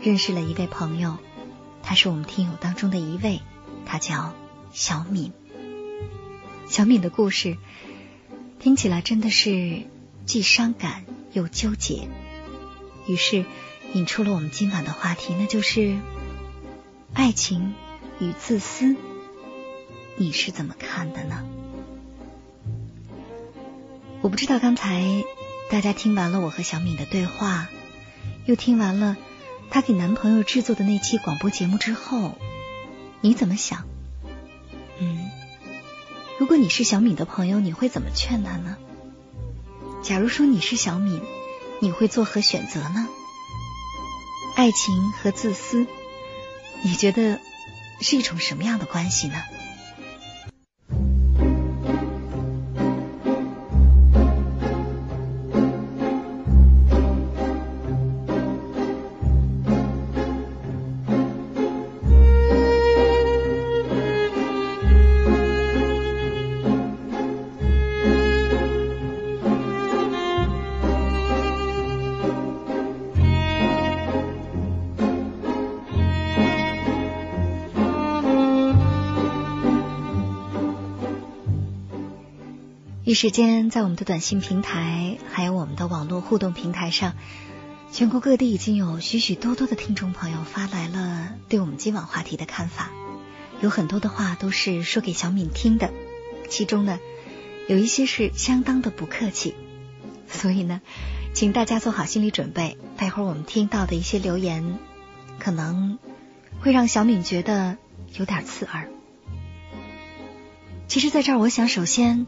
认识了一位朋友，他是我们听友当中的一位，他叫小敏。小敏的故事听起来真的是既伤感又纠结，于是引出了我们今晚的话题，那就是爱情与自私，你是怎么看的呢？我不知道刚才大家听完了我和小敏的对话，又听完了她给男朋友制作的那期广播节目之后，你怎么想？嗯，如果你是小敏的朋友，你会怎么劝她呢？假如说你是小敏，你会作何选择呢？爱情和自私，你觉得是一种什么样的关系呢？一时间，在我们的短信平台，还有我们的网络互动平台上，全国各地已经有许许多多的听众朋友发来了对我们今晚话题的看法。有很多的话都是说给小敏听的，其中呢，有一些是相当的不客气。所以呢，请大家做好心理准备，待会儿我们听到的一些留言，可能会让小敏觉得有点刺耳。其实，在这儿，我想首先。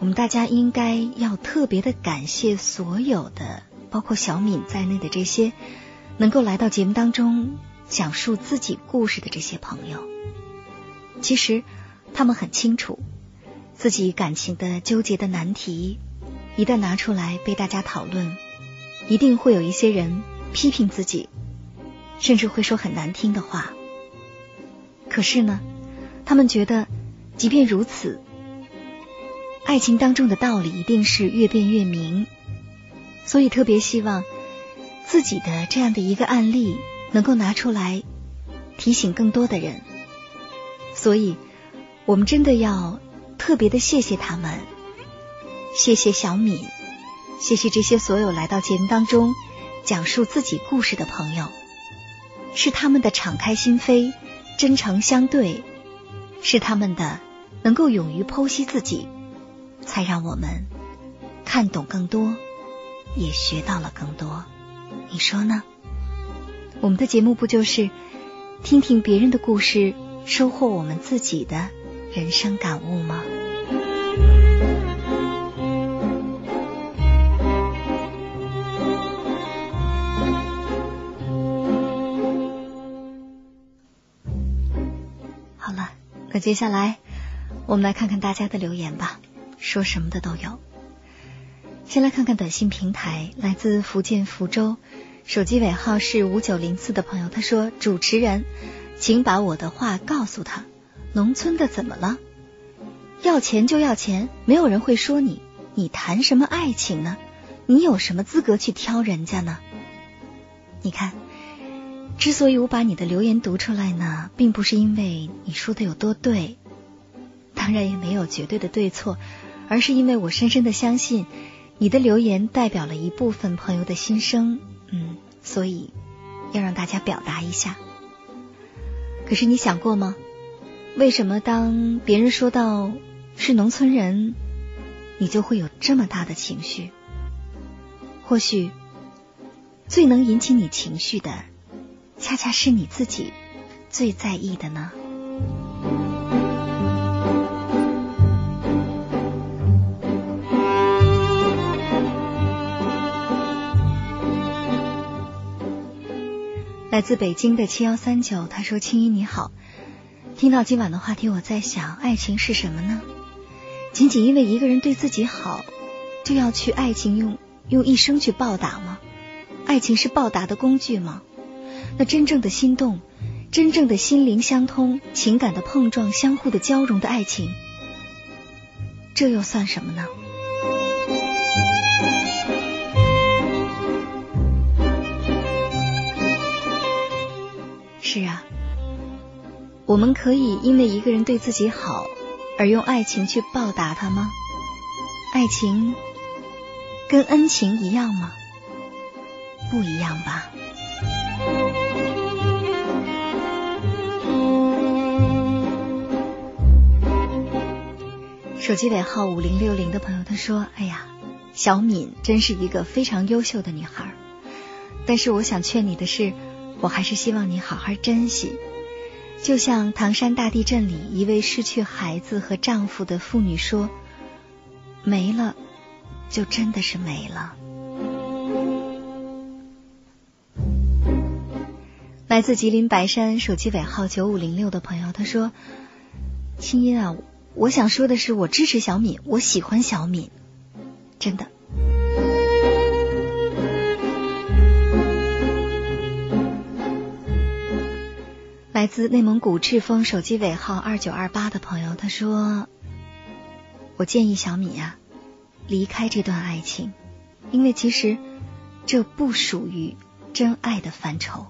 我们大家应该要特别的感谢所有的，包括小敏在内的这些能够来到节目当中讲述自己故事的这些朋友。其实他们很清楚，自己感情的纠结的难题，一旦拿出来被大家讨论，一定会有一些人批评自己，甚至会说很难听的话。可是呢，他们觉得，即便如此。爱情当中的道理一定是越辩越明，所以特别希望自己的这样的一个案例能够拿出来提醒更多的人。所以，我们真的要特别的谢谢他们，谢谢小敏，谢谢这些所有来到节目当中讲述自己故事的朋友，是他们的敞开心扉、真诚相对，是他们的能够勇于剖析自己。才让我们看懂更多，也学到了更多。你说呢？我们的节目不就是听听别人的故事，收获我们自己的人生感悟吗？好了，那接下来我们来看看大家的留言吧。说什么的都有。先来看看短信平台，来自福建福州，手机尾号是五九零四的朋友，他说：“主持人，请把我的话告诉他。农村的怎么了？要钱就要钱，没有人会说你。你谈什么爱情呢？你有什么资格去挑人家呢？你看，之所以我把你的留言读出来呢，并不是因为你说的有多对，当然也没有绝对的对错。”而是因为我深深的相信，你的留言代表了一部分朋友的心声，嗯，所以要让大家表达一下。可是你想过吗？为什么当别人说到是农村人，你就会有这么大的情绪？或许最能引起你情绪的，恰恰是你自己最在意的呢？来自北京的七幺三九，他说：“青衣你好，听到今晚的话题，我在想，爱情是什么呢？仅仅因为一个人对自己好，就要去爱情用用一生去报答吗？爱情是报答的工具吗？那真正的心动，真正的心灵相通，情感的碰撞，相互的交融的爱情，这又算什么呢？”是啊，我们可以因为一个人对自己好而用爱情去报答他吗？爱情跟恩情一样吗？不一样吧。手机尾号五零六零的朋友他说：“哎呀，小敏真是一个非常优秀的女孩，但是我想劝你的是。”我还是希望你好好珍惜，就像唐山大地震里一位失去孩子和丈夫的妇女说：“没了，就真的是没了。”来自吉林白山手机尾号九五零六的朋友他说：“青音啊，我想说的是，我支持小敏，我喜欢小敏，真的。”来自内蒙古赤峰手机尾号二九二八的朋友，他说：“我建议小米呀离开这段爱情，因为其实这不属于真爱的范畴。”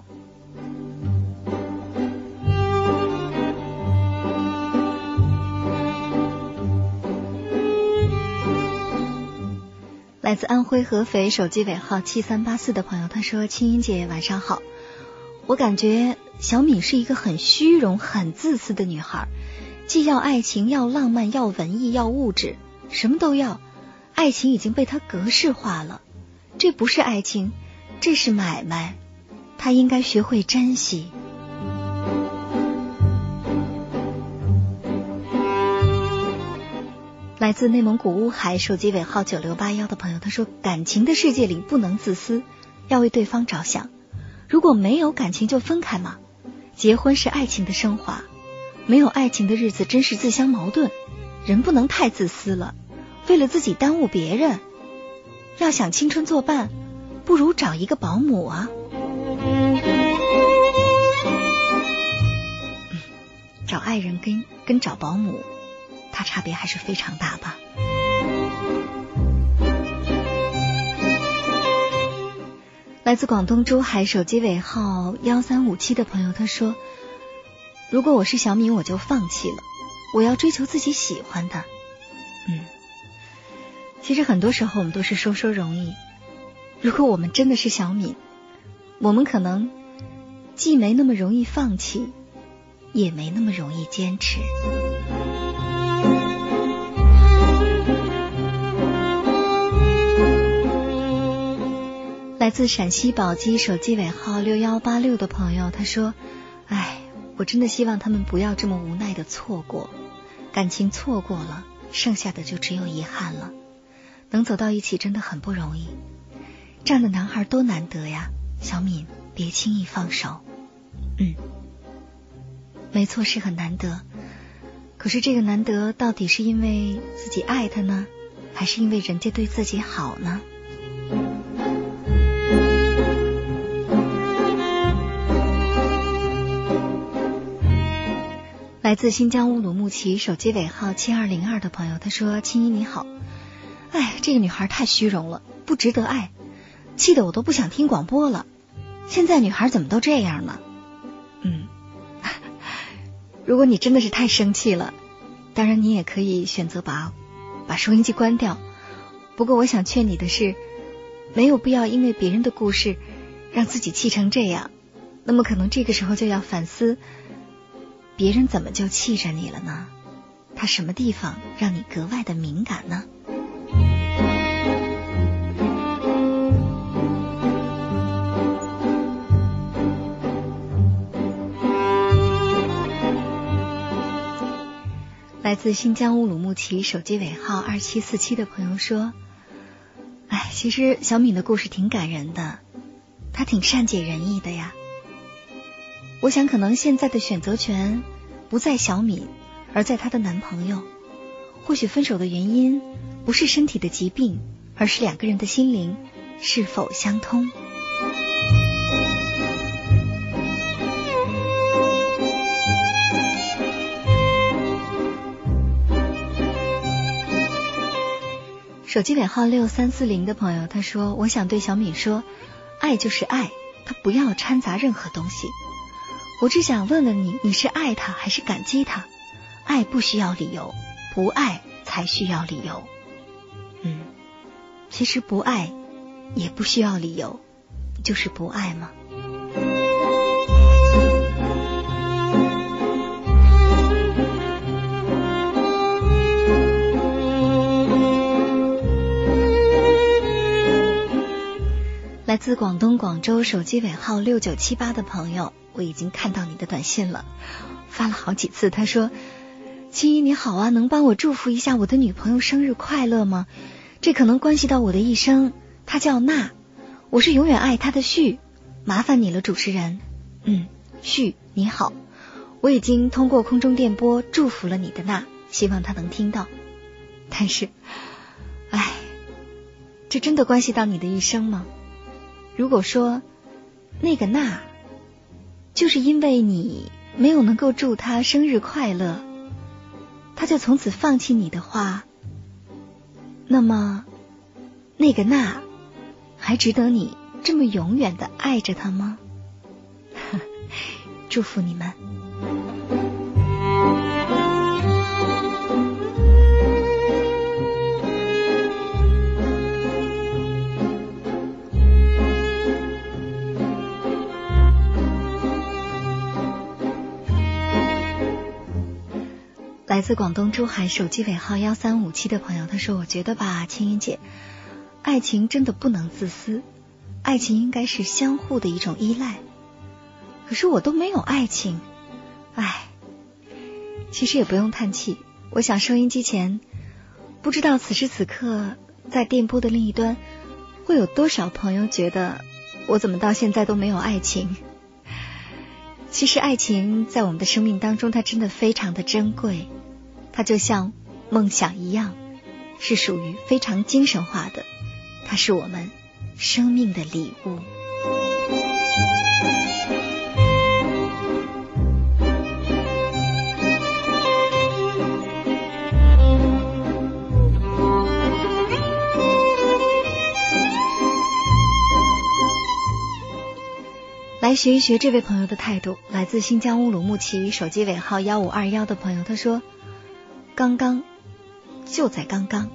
来自安徽合肥手机尾号七三八四的朋友，他说：“青音姐晚上好，我感觉。”小敏是一个很虚荣、很自私的女孩，既要爱情，要浪漫，要文艺，要物质，什么都要。爱情已经被她格式化了，这不是爱情，这是买卖。她应该学会珍惜。来自内蒙古乌海手机尾号九六八幺的朋友，他说：“感情的世界里不能自私，要为对方着想。如果没有感情，就分开嘛。”结婚是爱情的升华，没有爱情的日子真是自相矛盾。人不能太自私了，为了自己耽误别人。要想青春作伴，不如找一个保姆啊。找爱人跟跟找保姆，它差别还是非常大吧。来自广东珠海手机尾号幺三五七的朋友，他说：“如果我是小敏，我就放弃了。我要追求自己喜欢的。”嗯，其实很多时候我们都是说说容易。如果我们真的是小敏，我们可能既没那么容易放弃，也没那么容易坚持。来自陕西宝鸡手机尾号六幺八六的朋友，他说：“哎，我真的希望他们不要这么无奈的错过感情，错过了，剩下的就只有遗憾了。能走到一起真的很不容易，这样的男孩多难得呀！小敏，别轻易放手。嗯，没错，是很难得。可是这个难得，到底是因为自己爱他呢，还是因为人家对自己好呢？”来自新疆乌鲁木齐手机尾号七二零二的朋友，他说：“青衣你好，哎，这个女孩太虚荣了，不值得爱，气得我都不想听广播了。现在女孩怎么都这样呢？嗯，如果你真的是太生气了，当然你也可以选择把把收音机关掉。不过我想劝你的是，没有必要因为别人的故事让自己气成这样。那么可能这个时候就要反思。”别人怎么就气着你了呢？他什么地方让你格外的敏感呢？来自新疆乌鲁木齐手机尾号二七四七的朋友说：“哎，其实小敏的故事挺感人的，她挺善解人意的呀。我想可能现在的选择权不在小敏，而在她的男朋友。或许分手的原因不是身体的疾病，而是两个人的心灵是否相通。手机尾号六三四零的朋友，他说：“我想对小敏说，爱就是爱，他不要掺杂任何东西。我只想问问你，你是爱他还是感激他？爱不需要理由，不爱才需要理由。嗯，其实不爱也不需要理由，就是不爱吗？”来自广东广州手机尾号六九七八的朋友，我已经看到你的短信了，发了好几次。他说：“青衣你好啊，能帮我祝福一下我的女朋友生日快乐吗？这可能关系到我的一生。她叫娜，我是永远爱她的旭，麻烦你了，主持人。嗯，旭你好，我已经通过空中电波祝福了你的娜，希望她能听到。但是，唉，这真的关系到你的一生吗？”如果说那个娜，就是因为你没有能够祝他生日快乐，他就从此放弃你的话，那么那个那还值得你这么永远的爱着他吗？祝福你们。来自广东珠海手机尾号幺三五七的朋友，他说：“我觉得吧，青云姐，爱情真的不能自私，爱情应该是相互的一种依赖。可是我都没有爱情，唉，其实也不用叹气。我想收音机前，不知道此时此刻在电波的另一端，会有多少朋友觉得我怎么到现在都没有爱情？其实爱情在我们的生命当中，它真的非常的珍贵。”它就像梦想一样，是属于非常精神化的，它是我们生命的礼物。来学一学这位朋友的态度，来自新疆乌鲁木齐，手机尾号幺五二幺的朋友，他说。刚刚，就在刚刚，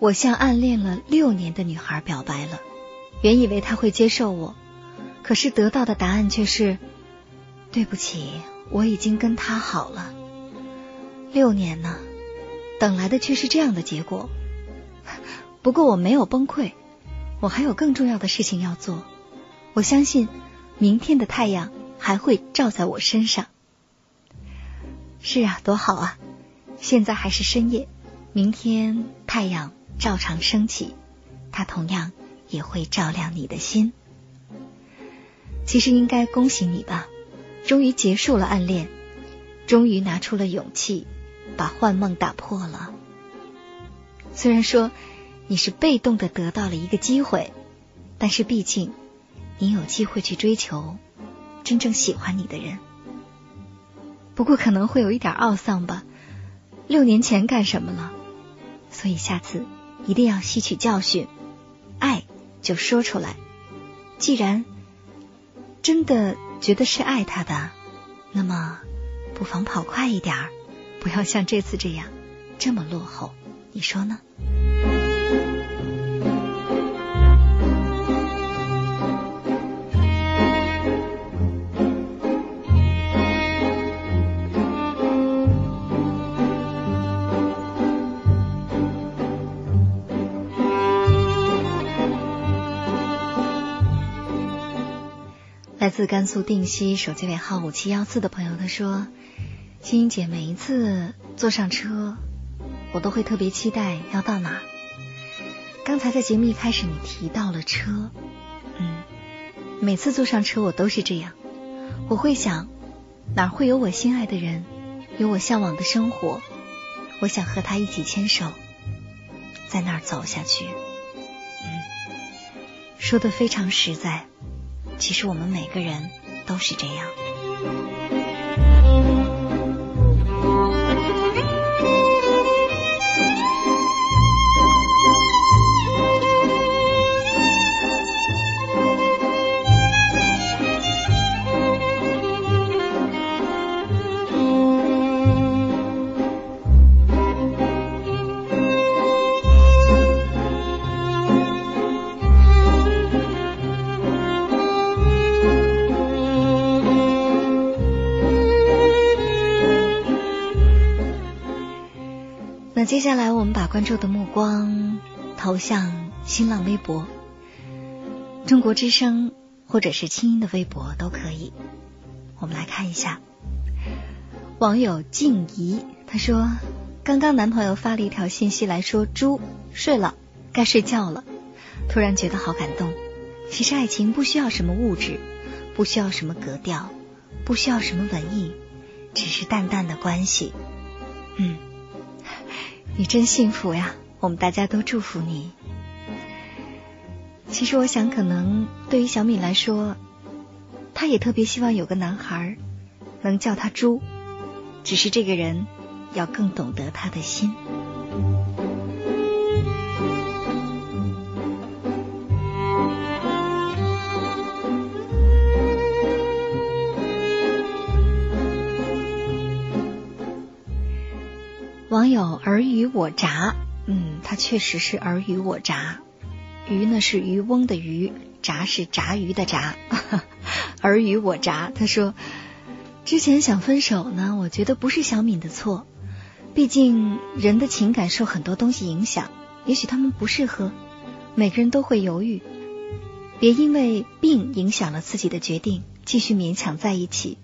我向暗恋了六年的女孩表白了。原以为他会接受我，可是得到的答案却是：对不起，我已经跟他好了。六年呢，等来的却是这样的结果。不过我没有崩溃，我还有更重要的事情要做。我相信明天的太阳还会照在我身上。是啊，多好啊！现在还是深夜，明天太阳照常升起，它同样也会照亮你的心。其实应该恭喜你吧，终于结束了暗恋，终于拿出了勇气把幻梦打破了。虽然说你是被动的得到了一个机会，但是毕竟你有机会去追求真正喜欢你的人。不过可能会有一点懊丧吧。六年前干什么了？所以下次一定要吸取教训，爱就说出来。既然真的觉得是爱他的，那么不妨跑快一点儿，不要像这次这样这么落后。你说呢？自甘肃定西手机尾号五七幺四的朋友，他说：“青音姐，每一次坐上车，我都会特别期待要到哪儿。刚才在节目一开始，你提到了车，嗯，每次坐上车我都是这样，我会想，哪会有我心爱的人，有我向往的生活，我想和他一起牵手，在那儿走下去。嗯，说的非常实在。其实我们每个人都是这样。接下来，我们把关注的目光投向新浪微博、中国之声或者是清音的微博都可以。我们来看一下，网友静怡她说：“刚刚男朋友发了一条信息来说，猪睡了，该睡觉了。突然觉得好感动。其实爱情不需要什么物质，不需要什么格调，不需要什么文艺，只是淡淡的关系。嗯。”你真幸福呀！我们大家都祝福你。其实我想，可能对于小敏来说，她也特别希望有个男孩能叫她猪，只是这个人要更懂得她的心。网友尔虞我诈，嗯，他确实是尔虞我诈。鱼呢是渔翁的鱼，炸是炸鱼的炸，尔虞我诈。他说，之前想分手呢，我觉得不是小敏的错，毕竟人的情感受很多东西影响，也许他们不适合，每个人都会犹豫。别因为病影响了自己的决定，继续勉强在一起，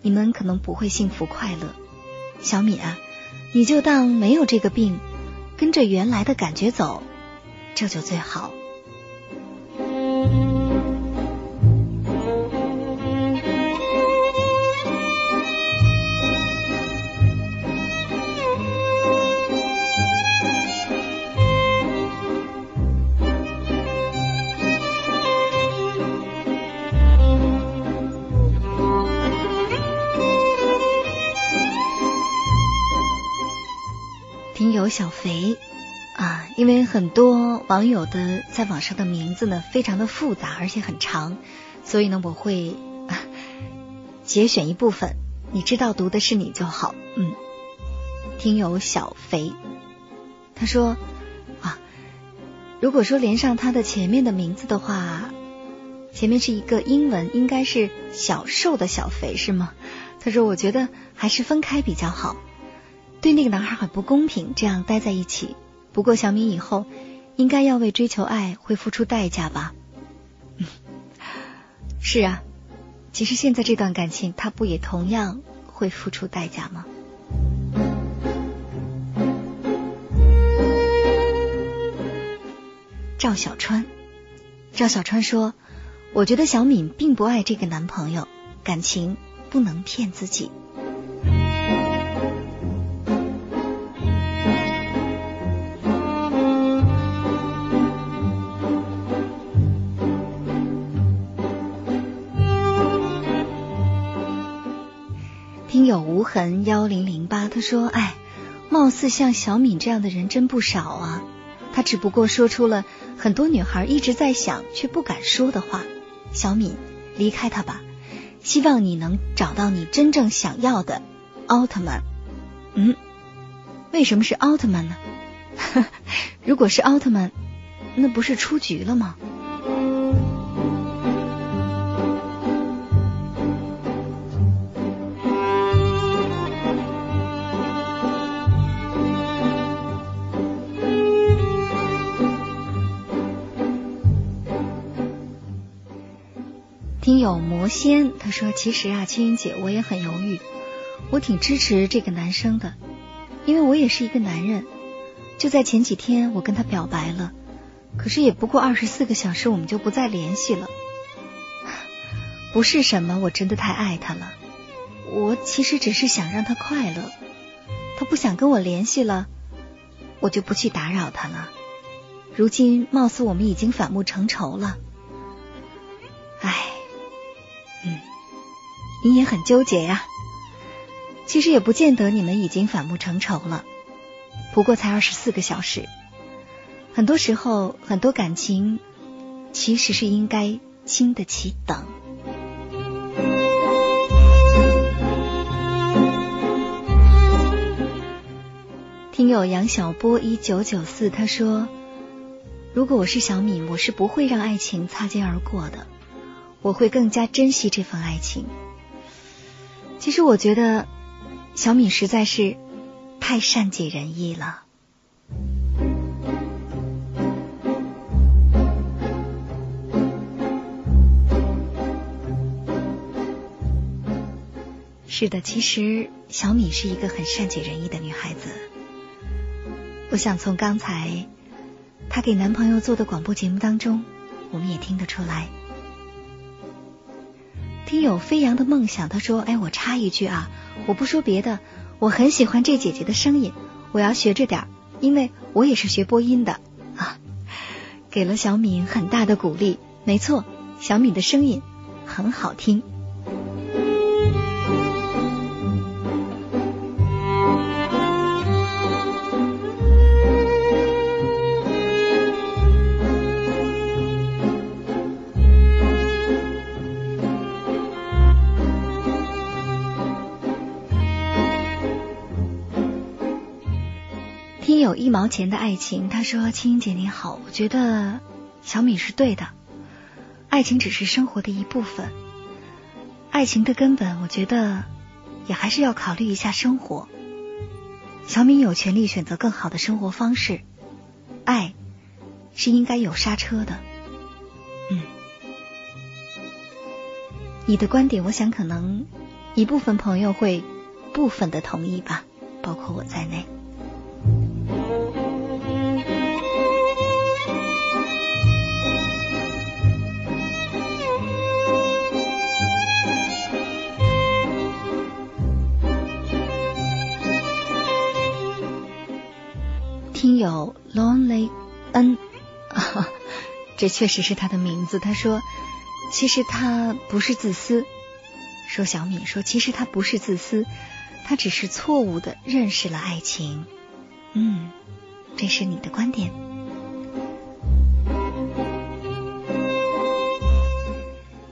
你们可能不会幸福快乐。小敏啊。你就当没有这个病，跟着原来的感觉走，这就最好。小肥啊，因为很多网友的在网上的名字呢非常的复杂，而且很长，所以呢我会啊节选一部分，你知道读的是你就好。嗯，听友小肥他说啊，如果说连上他的前面的名字的话，前面是一个英文，应该是小瘦的小肥是吗？他说我觉得还是分开比较好。对那个男孩很不公平，这样待在一起。不过小敏以后应该要为追求爱会付出代价吧？是啊，其实现在这段感情他不也同样会付出代价吗？赵小川，赵小川说：“我觉得小敏并不爱这个男朋友，感情不能骗自己。”无痕幺零零八，他说：“哎，貌似像小敏这样的人真不少啊。他只不过说出了很多女孩一直在想却不敢说的话。小敏，离开他吧，希望你能找到你真正想要的奥特曼。嗯，为什么是奥特曼呢？如果是奥特曼，那不是出局了吗？”有魔仙，他说：“其实啊，青云姐，我也很犹豫，我挺支持这个男生的，因为我也是一个男人。就在前几天，我跟他表白了，可是也不过二十四个小时，我们就不再联系了。不是什么我真的太爱他了，我其实只是想让他快乐。他不想跟我联系了，我就不去打扰他了。如今貌似我们已经反目成仇了。嗯，你也很纠结呀。其实也不见得你们已经反目成仇了，不过才二十四个小时。很多时候，很多感情其实是应该经得起等。听友杨小波一九九四他说：“如果我是小敏，我是不会让爱情擦肩而过的，我会更加珍惜这份爱情。”其实我觉得小敏实在是太善解人意了。是的，其实小米是一个很善解人意的女孩子。我想从刚才她给男朋友做的广播节目当中，我们也听得出来。听友飞扬的梦想，他说：“哎，我插一句啊，我不说别的，我很喜欢这姐姐的声音，我要学着点，因为我也是学播音的啊。”给了小敏很大的鼓励。没错，小敏的声音很好听。有一毛钱的爱情，他说：“青音姐你好，我觉得小米是对的，爱情只是生活的一部分，爱情的根本，我觉得也还是要考虑一下生活。小米有权利选择更好的生活方式，爱是应该有刹车的。嗯，你的观点，我想可能一部分朋友会部分的同意吧，包括我在内。”友 Lonely N，啊这确实是他的名字。他说：“其实他不是自私。”说小敏说：“其实他不是自私，他只是错误的认识了爱情。”嗯，这是你的观点。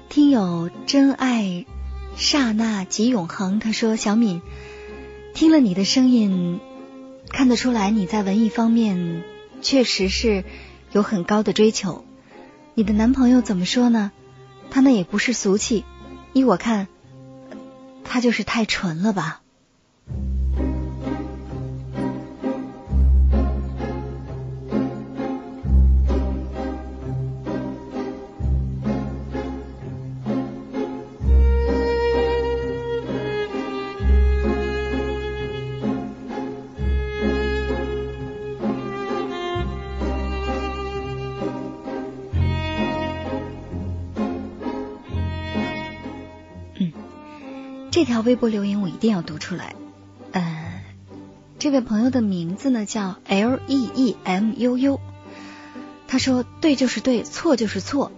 听友真爱刹那即永恒，他说：“小敏，听了你的声音。”看得出来，你在文艺方面确实是有很高的追求。你的男朋友怎么说呢？他那也不是俗气，依我看，他就是太纯了吧。条微博留言我一定要读出来。呃，这位朋友的名字呢叫 L E E M U U，他说：“对就是对，错就是错。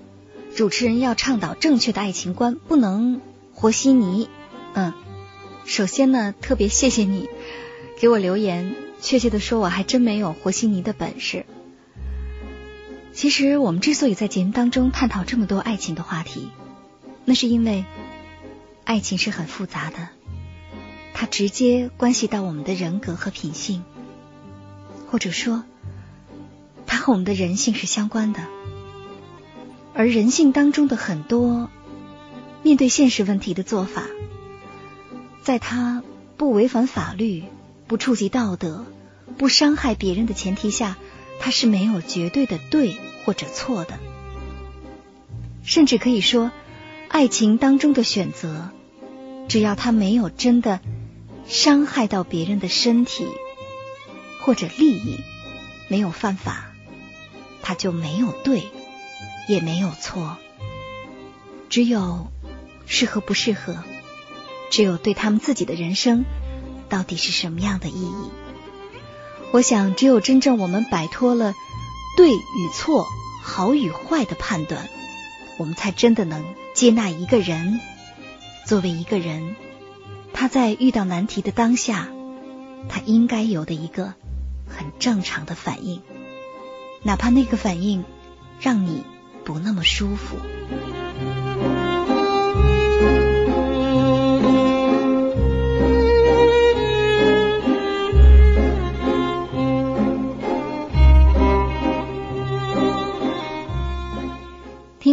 主持人要倡导正确的爱情观，不能和稀泥。”嗯，首先呢，特别谢谢你给我留言。确切的说，我还真没有和稀泥的本事。其实，我们之所以在节目当中探讨这么多爱情的话题，那是因为。爱情是很复杂的，它直接关系到我们的人格和品性，或者说，它和我们的人性是相关的。而人性当中的很多面对现实问题的做法，在他不违反法律、不触及道德、不伤害别人的前提下，他是没有绝对的对或者错的。甚至可以说，爱情当中的选择。只要他没有真的伤害到别人的身体或者利益，没有犯法，他就没有对，也没有错。只有适合不适合，只有对他们自己的人生到底是什么样的意义。我想，只有真正我们摆脱了对与错、好与坏的判断，我们才真的能接纳一个人作为一个人，他在遇到难题的当下，他应该有的一个很正常的反应，哪怕那个反应让你不那么舒服。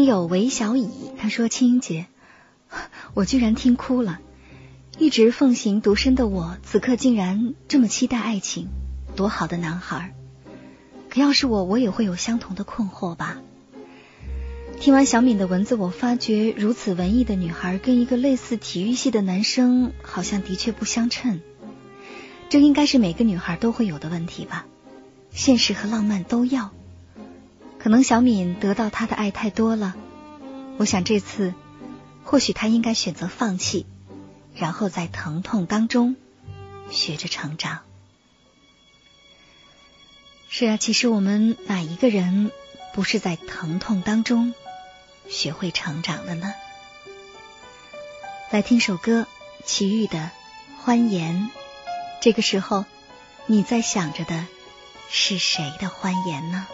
有韦小乙，他说：“青音姐，我居然听哭了。一直奉行独身的我，此刻竟然这么期待爱情，多好的男孩！可要是我，我也会有相同的困惑吧。”听完小敏的文字，我发觉如此文艺的女孩，跟一个类似体育系的男生，好像的确不相称。这应该是每个女孩都会有的问题吧？现实和浪漫都要。可能小敏得到他的爱太多了，我想这次或许他应该选择放弃，然后在疼痛当中学着成长。是啊，其实我们哪一个人不是在疼痛当中学会成长的呢？来听首歌，齐豫的《欢颜》。这个时候，你在想着的是谁的欢颜呢？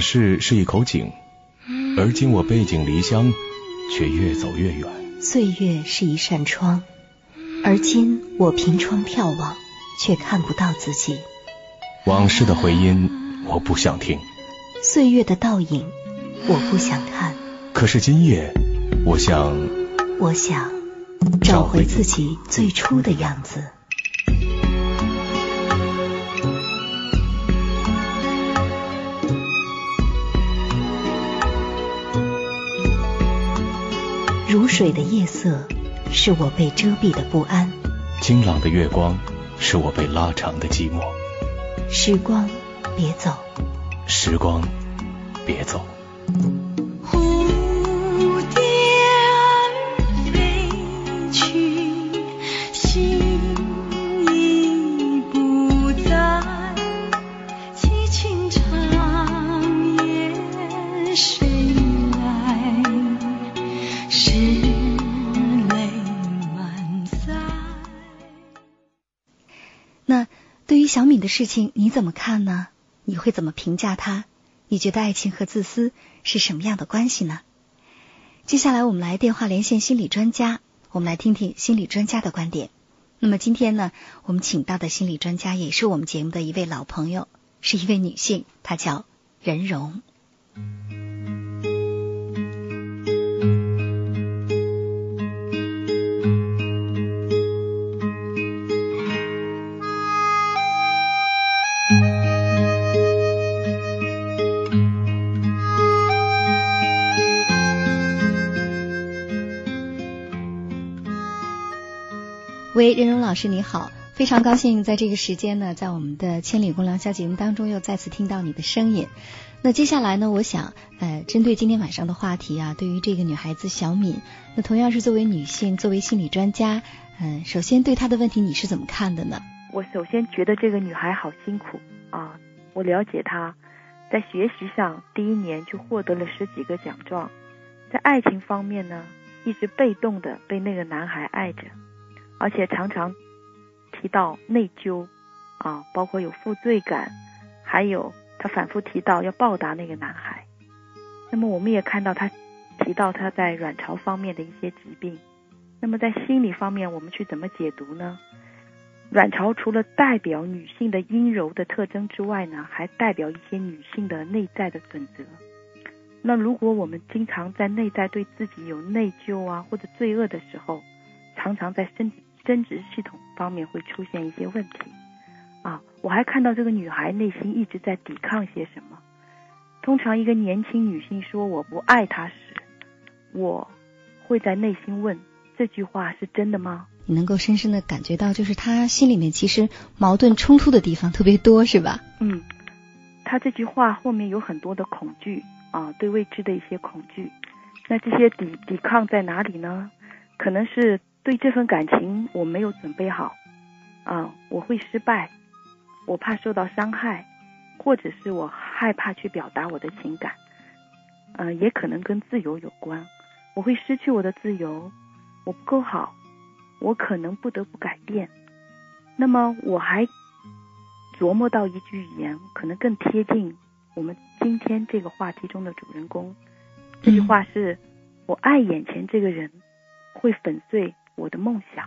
往事是一口井，而今我背井离乡，却越走越远。岁月是一扇窗，而今我凭窗眺望，却看不到自己。往事的回音，我不想听；岁月的倒影，我不想看。可是今夜，我想，我想找回自己最初的样子。如水的夜色，是我被遮蔽的不安；清朗的月光，是我被拉长的寂寞。时光，别走。时光，别走。事情你怎么看呢？你会怎么评价他？你觉得爱情和自私是什么样的关系呢？接下来我们来电话连线心理专家，我们来听听心理专家的观点。那么今天呢，我们请到的心理专家也是我们节目的一位老朋友，是一位女性，她叫任荣。喂，任荣老师你好，非常高兴在这个时间呢，在我们的《千里共良宵》节目当中又再次听到你的声音。那接下来呢，我想呃，针对今天晚上的话题啊，对于这个女孩子小敏，那同样是作为女性，作为心理专家，嗯，首先对她的问题你是怎么看的呢？我首先觉得这个女孩好辛苦啊，我了解她，在学习上第一年就获得了十几个奖状，在爱情方面呢，一直被动的被那个男孩爱着。而且常常提到内疚啊，包括有负罪感，还有他反复提到要报答那个男孩。那么我们也看到他提到他在卵巢方面的一些疾病。那么在心理方面，我们去怎么解读呢？卵巢除了代表女性的阴柔的特征之外呢，还代表一些女性的内在的准则。那如果我们经常在内在对自己有内疚啊或者罪恶的时候，常常在身体。生殖系统方面会出现一些问题，啊，我还看到这个女孩内心一直在抵抗些什么。通常一个年轻女性说我不爱他时，我会在内心问这句话是真的吗？你能够深深的感觉到，就是她心里面其实矛盾冲突的地方特别多，是吧？嗯，她这句话后面有很多的恐惧啊，对未知的一些恐惧。那这些抵抵抗在哪里呢？可能是。对这份感情我没有准备好，啊，我会失败，我怕受到伤害，或者是我害怕去表达我的情感，嗯，也可能跟自由有关，我会失去我的自由，我不够好，我可能不得不改变。那么我还琢磨到一句语言，可能更贴近我们今天这个话题中的主人公。这句话是：我爱眼前这个人，会粉碎。我的梦想，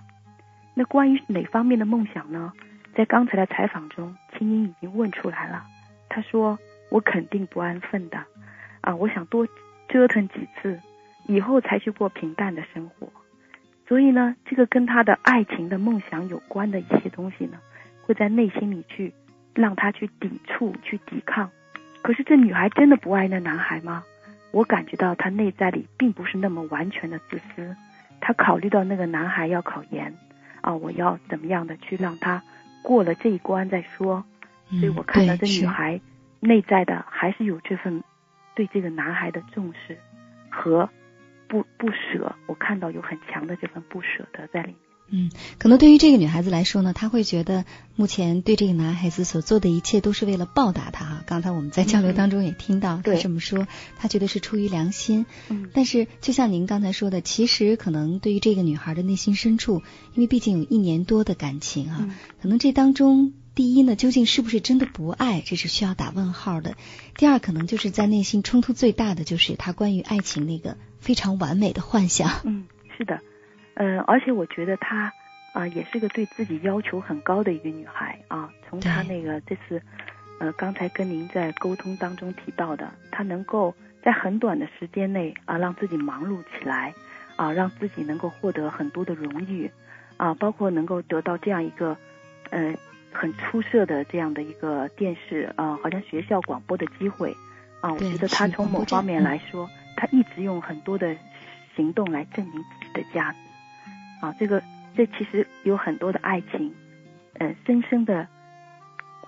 那关于哪方面的梦想呢？在刚才的采访中，青音已经问出来了。他说：“我肯定不安分的，啊，我想多折腾几次，以后才去过平淡的生活。所以呢，这个跟他的爱情的梦想有关的一些东西呢，会在内心里去让他去抵触、去抵抗。可是这女孩真的不爱那男孩吗？我感觉到她内在里并不是那么完全的自私。”他考虑到那个男孩要考研，啊，我要怎么样的去让他过了这一关再说。所以我看到这女孩内在的还是有这份对这个男孩的重视和不不舍。我看到有很强的这份不舍得在里面。嗯，可能对于这个女孩子来说呢，她会觉得目前对这个男孩子所做的一切都是为了报答他哈。刚才我们在交流当中也听到她这么说，她觉得是出于良心。嗯，但是就像您刚才说的，其实可能对于这个女孩的内心深处，因为毕竟有一年多的感情啊，可能这当中第一呢，究竟是不是真的不爱，这是需要打问号的。第二，可能就是在内心冲突最大的，就是他关于爱情那个非常完美的幻想。嗯，是的，呃，而且我觉得她啊，也是个对自己要求很高的一个女孩啊。从她那个这次，呃，刚才跟您在沟通当中提到的，她能够在很短的时间内啊，让自己忙碌起来啊，让自己能够获得很多的荣誉啊，包括能够得到这样一个呃很出色的这样的一个电视啊，好像学校广播的机会啊。我觉得她从某方面来说，她一直用很多的行动来证明自己的价值啊。这个这其实有很多的爱情，嗯，深深的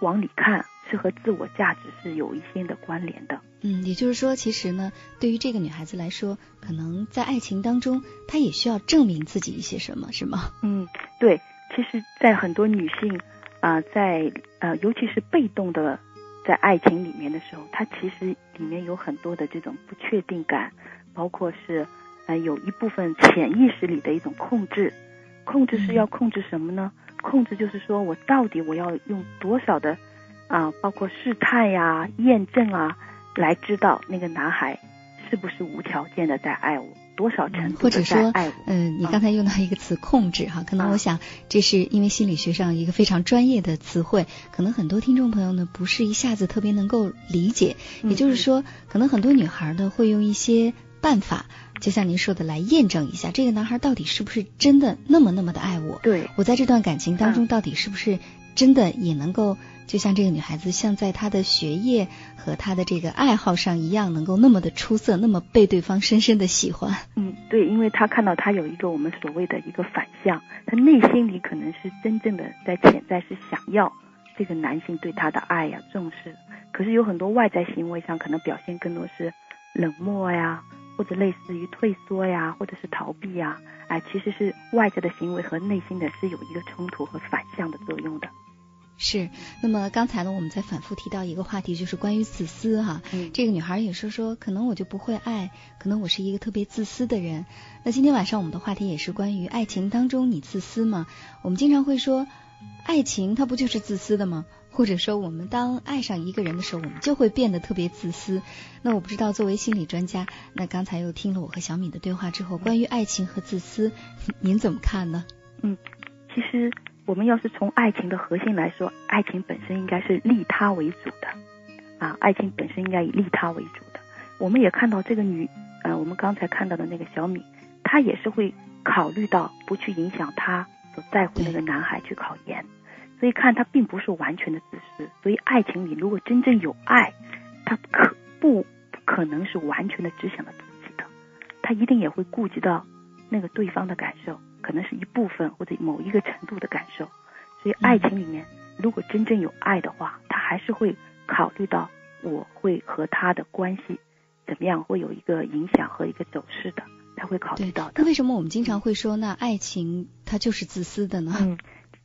往里看是和自我价值是有一些的关联的。嗯，也就是说，其实呢，对于这个女孩子来说，可能在爱情当中，她也需要证明自己一些什么，是吗？嗯，对。其实，在很多女性啊，在呃，尤其是被动的在爱情里面的时候，她其实里面有很多的这种不确定感，包括是呃，有一部分潜意识里的一种控制。控制是要控制什么呢？控制就是说我到底我要用多少的啊，包括试探呀、验证啊。来知道那个男孩是不是无条件的在爱我，多少程度的在爱我？嗯，你刚才用到一个词“控制”哈，可能我想这是因为心理学上一个非常专业的词汇，可能很多听众朋友呢不是一下子特别能够理解。也就是说，可能很多女孩呢会用一些办法，就像您说的来验证一下这个男孩到底是不是真的那么那么的爱我。对，我在这段感情当中到底是不是真的也能够。就像这个女孩子，像在她的学业和她的这个爱好上一样，能够那么的出色，那么被对方深深的喜欢。嗯，对，因为她看到他有一个我们所谓的一个反向，她内心里可能是真正的在潜在是想要这个男性对她的爱呀、重视。可是有很多外在行为上可能表现更多是冷漠呀，或者类似于退缩呀，或者是逃避呀。哎，其实是外在的行为和内心的是有一个冲突和反向的作用的。是，那么刚才呢，我们在反复提到一个话题，就是关于自私哈。嗯。这个女孩也说说，可能我就不会爱，可能我是一个特别自私的人。那今天晚上我们的话题也是关于爱情当中你自私吗？我们经常会说，爱情它不就是自私的吗？或者说，我们当爱上一个人的时候，我们就会变得特别自私。那我不知道，作为心理专家，那刚才又听了我和小敏的对话之后，关于爱情和自私，您怎么看呢？嗯，其实。我们要是从爱情的核心来说，爱情本身应该是利他为主的，啊，爱情本身应该以利他为主的。我们也看到这个女，呃，我们刚才看到的那个小米，她也是会考虑到不去影响她所在乎那个男孩去考研，所以看他并不是完全的自私。所以爱情里如果真正有爱，他可不不可能是完全的只想到自己的，他一定也会顾及到那个对方的感受。可能是一部分或者某一个程度的感受，所以爱情里面如果真正有爱的话，他还是会考虑到我会和他的关系怎么样，会有一个影响和一个走势的，他会考虑到的。那为什么我们经常会说，那爱情它就是自私的呢？嗯，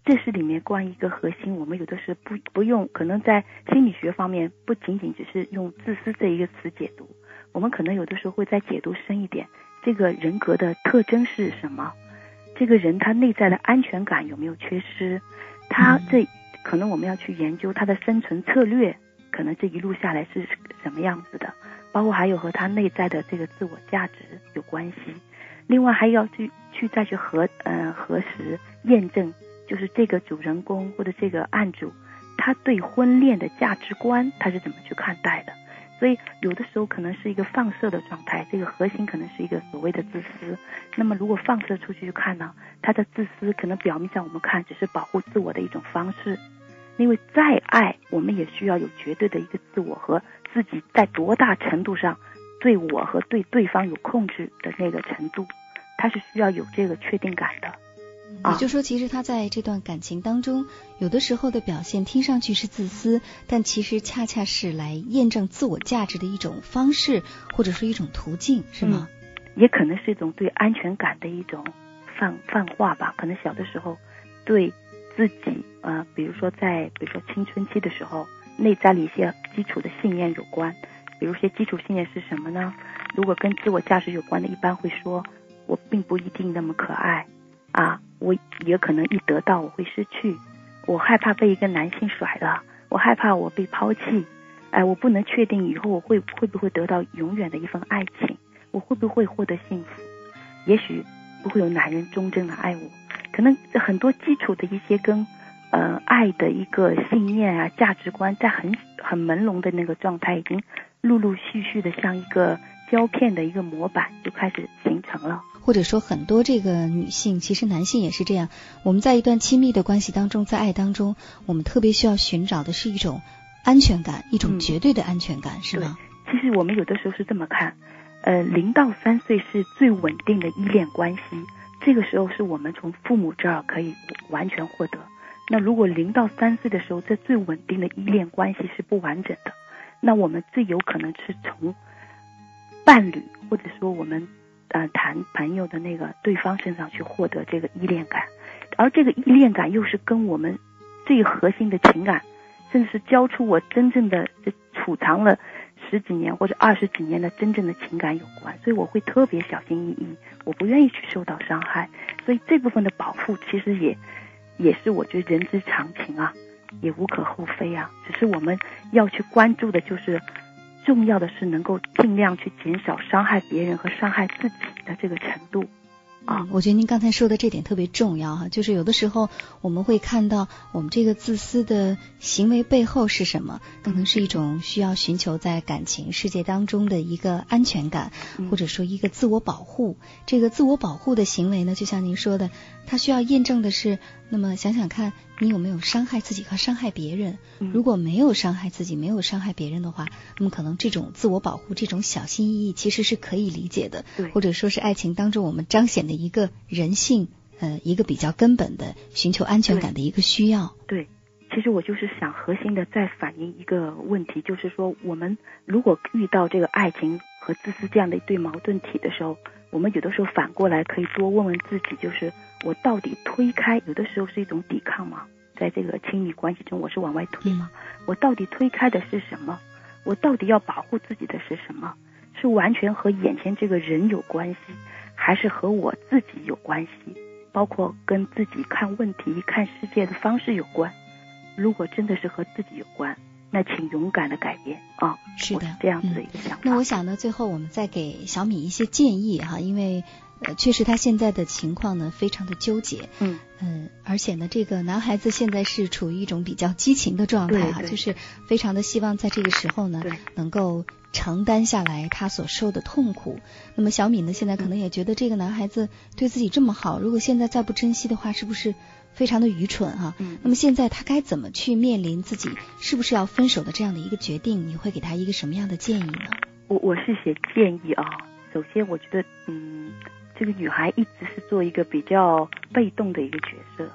这是里面关于一个核心，我们有的是不不用，可能在心理学方面不仅仅只是用自私这一个词解读，我们可能有的时候会再解读深一点，这个人格的特征是什么？这个人他内在的安全感有没有缺失？他这可能我们要去研究他的生存策略，可能这一路下来是什么样子的？包括还有和他内在的这个自我价值有关系。另外还要去去再去核嗯核实验证，就是这个主人公或者这个案主，他对婚恋的价值观他是怎么去看待的？所以有的时候可能是一个放射的状态，这个核心可能是一个所谓的自私。那么如果放射出去去看呢，他的自私可能表面上我们看只是保护自我的一种方式。因为再爱，我们也需要有绝对的一个自我和自己在多大程度上对我和对对方有控制的那个程度，他是需要有这个确定感的。也就是说，其实他在这段感情当中，有的时候的表现听上去是自私，但其实恰恰是来验证自我价值的一种方式，或者是一种途径，是吗？也可能是一种对安全感的一种泛泛化吧。可能小的时候对自己呃，比如说在比如说青春期的时候，内在的一些基础的信念有关。比如些基础信念是什么呢？如果跟自我价值有关的，一般会说我并不一定那么可爱。啊，我也可能一得到我会失去，我害怕被一个男性甩了，我害怕我被抛弃，哎，我不能确定以后我会会不会得到永远的一份爱情，我会不会获得幸福？也许不会有男人忠贞的爱我，可能很多基础的一些跟呃爱的一个信念啊价值观，在很很朦胧的那个状态，已经陆陆续续的像一个胶片的一个模板就开始形成了。或者说很多这个女性，其实男性也是这样。我们在一段亲密的关系当中，在爱当中，我们特别需要寻找的是一种安全感，一种绝对的安全感，是吗？其实我们有的时候是这么看，呃，零到三岁是最稳定的依恋关系，这个时候是我们从父母这儿可以完全获得。那如果零到三岁的时候，这最稳定的依恋关系是不完整的，那我们最有可能是从伴侣或者说我们。呃，谈朋友的那个对方身上去获得这个依恋感，而这个依恋感又是跟我们最核心的情感，甚至是交出我真正的这储藏了十几年或者二十几年的真正的情感有关，所以我会特别小心翼翼，我不愿意去受到伤害，所以这部分的保护其实也也是我觉得人之常情啊，也无可厚非啊，只是我们要去关注的就是。重要的是能够尽量去减少伤害别人和伤害自己的这个程度。啊，我觉得您刚才说的这点特别重要哈，就是有的时候我们会看到我们这个自私的行为背后是什么，可能是一种需要寻求在感情世界当中的一个安全感，或者说一个自我保护。这个自我保护的行为呢，就像您说的，它需要验证的是，那么想想看你有没有伤害自己和伤害别人。如果没有伤害自己，没有伤害别人的话，那么可能这种自我保护、这种小心翼翼其实是可以理解的，或者说是爱情当中我们彰显的。一个人性，呃，一个比较根本的寻求安全感的一个需要。对，其实我就是想核心的再反映一个问题，就是说，我们如果遇到这个爱情和自私这样的一对矛盾体的时候，我们有的时候反过来可以多问问自己，就是我到底推开，有的时候是一种抵抗吗，在这个亲密关系中，我是往外推吗，我到底推开的是什么？我到底要保护自己的是什么？是完全和眼前这个人有关系？还是和我自己有关系，包括跟自己看问题、看世界的方式有关。如果真的是和自己有关，那请勇敢的改变啊！是的，这样子的一个想法。那我想呢，最后我们再给小米一些建议哈，因为呃，确实他现在的情况呢非常的纠结。嗯嗯，而且呢，这个男孩子现在是处于一种比较激情的状态哈，就是非常的希望在这个时候呢能够。承担下来他所受的痛苦。那么小敏呢？现在可能也觉得这个男孩子对自己这么好，如果现在再不珍惜的话，是不是非常的愚蠢哈？嗯。那么现在他该怎么去面临自己是不是要分手的这样的一个决定？你会给他一个什么样的建议呢？我我是写建议啊。首先，我觉得嗯，这个女孩一直是做一个比较被动的一个角色，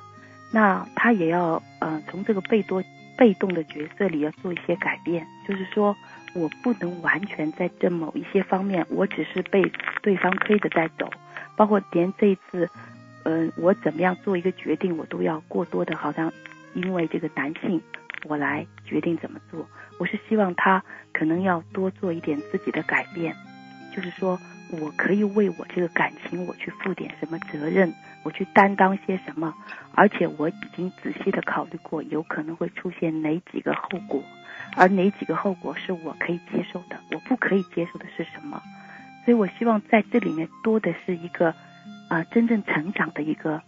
那她也要嗯从这个被多被动的角色里要做一些改变，就是说。我不能完全在这某一些方面，我只是被对方推着在走，包括连这一次，嗯，我怎么样做一个决定，我都要过多的，好像因为这个男性，我来决定怎么做。我是希望他可能要多做一点自己的改变，就是说我可以为我这个感情，我去负点什么责任，我去担当些什么，而且我已经仔细的考虑过，有可能会出现哪几个后果。而哪几个后果是我可以接受的？我不可以接受的是什么？所以我希望在这里面多的是一个啊真正成长的一个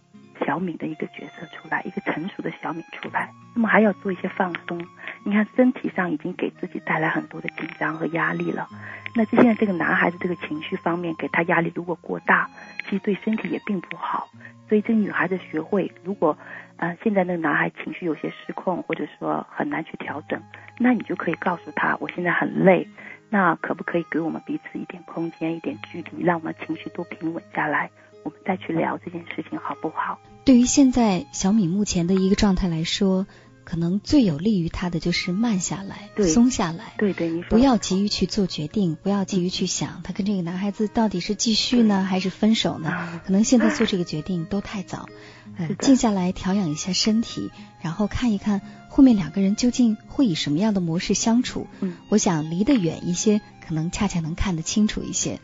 小敏的一个角色出来，一个成熟的小敏出来。那么还要做一些放松。你看身体上已经给自己带来很多的紧张和压力了。那这现在这个男孩子这个情绪方面给他压力如果过大，其实对身体也并不好。所以这女孩子学会，如果啊现在那个男孩情绪有些失控，或者说很难去调整。那你就可以告诉他，我现在很累，那可不可以给我们彼此一点空间、一点距离，让我们情绪都平稳下来，我们再去聊这件事情好不好？对于现在小米目前的一个状态来说。可能最有利于他的就是慢下来，松下来。对对，你不要急于去做决定，不要急于去想他跟这个男孩子到底是继续呢还是分手呢？可能现在做这个决定都太早。嗯，静下来调养一下身体，然后看一看后面两个人究竟会以什么样的模式相处。嗯，我想离得远一些，可能恰恰能看得清楚一些。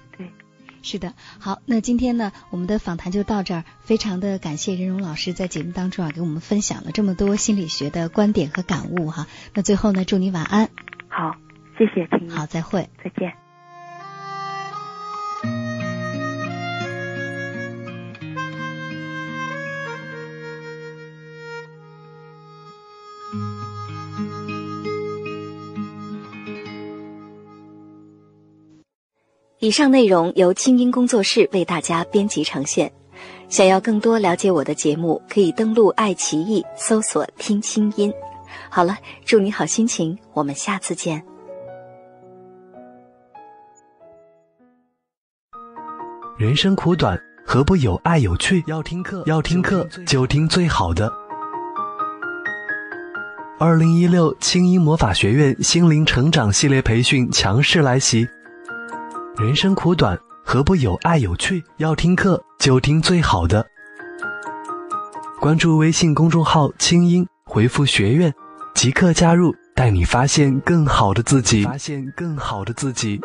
对，是的，好，那今天呢，我们的访谈就到这儿。非常的感谢任荣老师在节目当中啊，给我们分享了这么多心理学的观点和感悟哈。那最后呢，祝你晚安。好，谢谢，请好，再会，再见。以上内容由清音工作室为大家编辑呈现。想要更多了解我的节目，可以登录爱奇艺搜索“听清音”。好了，祝你好心情，我们下次见。人生苦短，何不有爱有趣？要听课，要听课就听最好的。二零一六清音魔法学院心灵成长系列培训强势来袭。人生苦短，何不有爱有趣？要听课就听最好的。关注微信公众号“清音”，回复“学院”，即刻加入，带你发现更好的自己。发现更好的自己。